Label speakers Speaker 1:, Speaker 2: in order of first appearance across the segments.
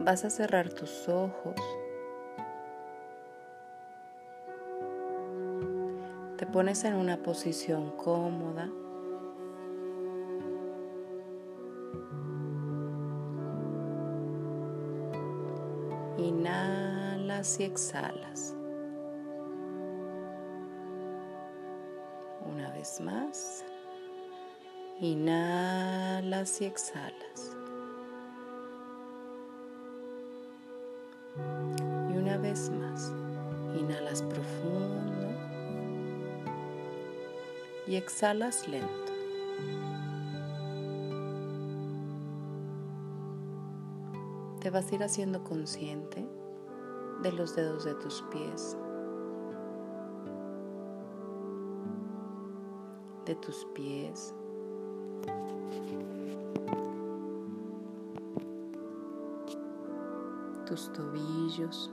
Speaker 1: Vas a cerrar tus ojos. Te pones en una posición cómoda. Inhalas y exhalas. Una vez más. Inhalas y exhalas. Y exhalas lento. Te vas a ir haciendo consciente de los dedos de tus pies, de tus pies, tus tobillos,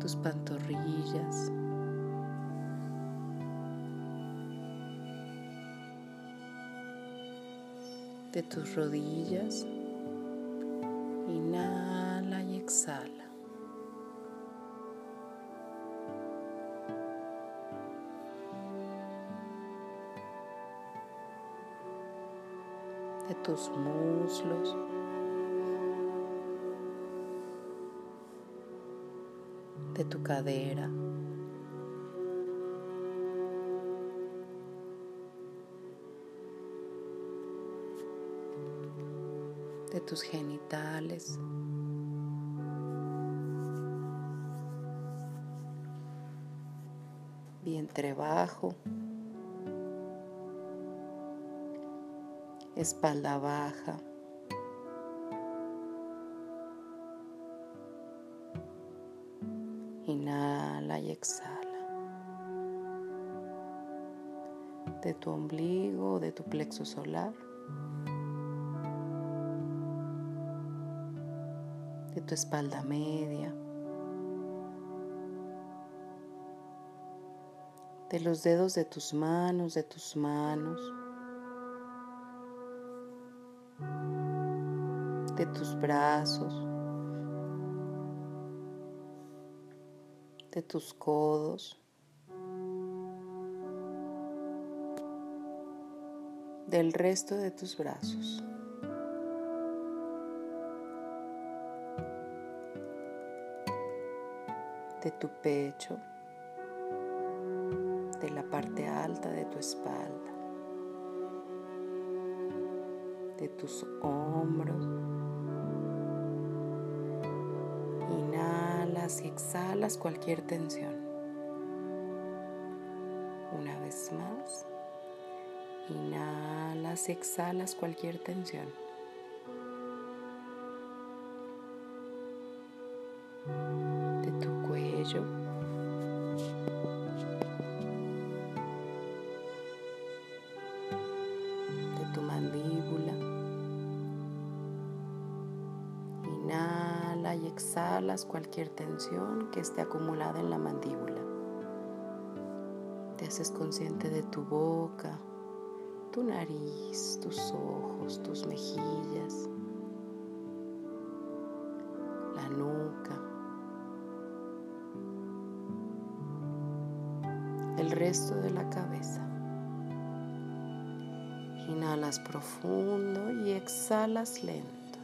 Speaker 1: tus pantorrillas. De tus rodillas. Inhala y exhala. De tus muslos. de tu cadera. De tus genitales. Vientre bajo. Espalda baja. Inhala y exhala. De tu ombligo, de tu plexo solar. De tu espalda media. De los dedos de tus manos, de tus manos. De tus brazos. de tus codos, del resto de tus brazos. De tu pecho, de la parte alta de tu espalda, de tus hombros. Inhalas y exhalas cualquier tensión. Una vez más, inhalas y exhalas cualquier tensión. De tu mandíbula. Inhala y exhalas cualquier tensión que esté acumulada en la mandíbula. Te haces consciente de tu boca, tu nariz, tus ojos, tus mejillas, el resto de la cabeza. Inhalas profundo y exhalas lento.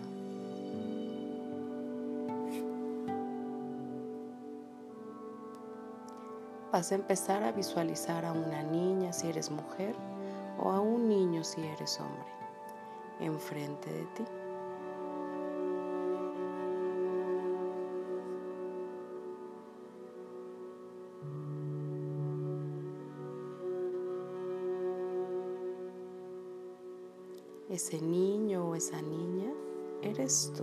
Speaker 1: Vas a empezar a visualizar a una niña si eres mujer o a un niño si eres hombre enfrente de ti. Ese niño o esa niña eres tú.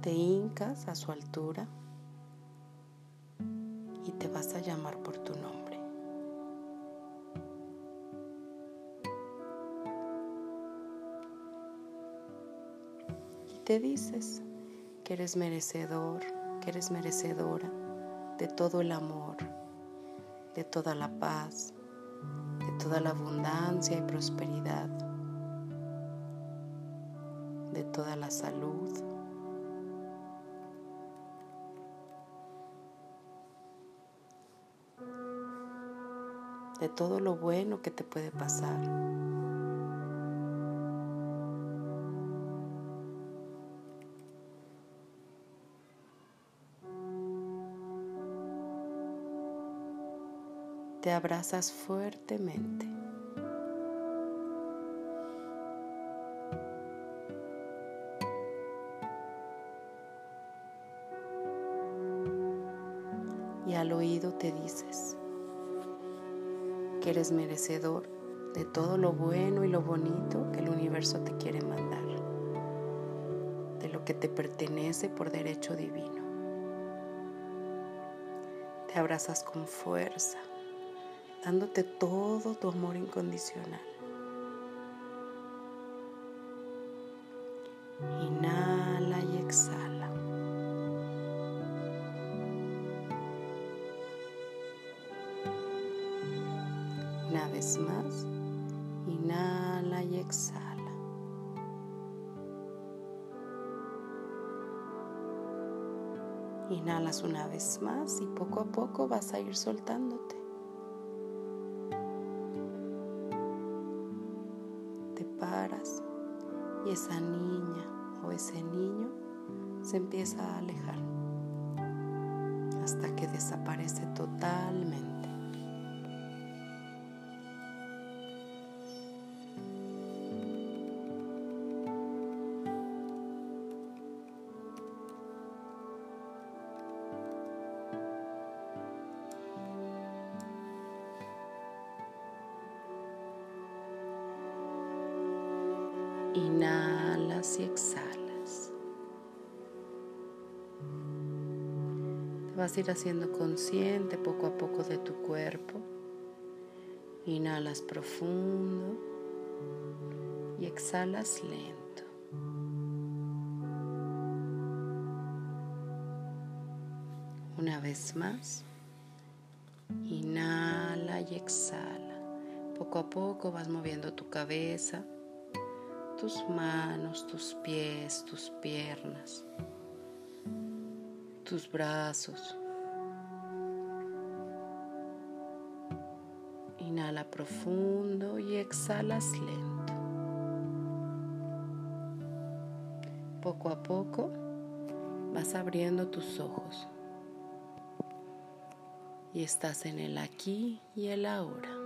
Speaker 1: Te hincas a su altura y te vas a llamar por tu nombre. Y te dices que eres merecedor, que eres merecedora de todo el amor, de toda la paz, de toda la abundancia y prosperidad, de toda la salud. de todo lo bueno que te puede pasar. Te abrazas fuertemente. Y al oído te dices, que eres merecedor de todo lo bueno y lo bonito que el universo te quiere mandar, de lo que te pertenece por derecho divino. Te abrazas con fuerza, dándote todo tu amor incondicional. Inhala y exhala. Una vez más, inhala y exhala. Inhalas una vez más y poco a poco vas a ir soltándote. Esa niña o ese niño se empieza a alejar hasta que desaparece totalmente. Inhalas y exhalas. Te vas a ir haciendo consciente poco a poco de tu cuerpo. Inhalas profundo y exhalas lento. Una vez más, inhala y exhala. Poco a poco vas moviendo tu cabeza tus manos, tus pies, tus piernas, tus brazos. Inhala profundo y exhalas lento. Poco a poco vas abriendo tus ojos y estás en el aquí y el ahora.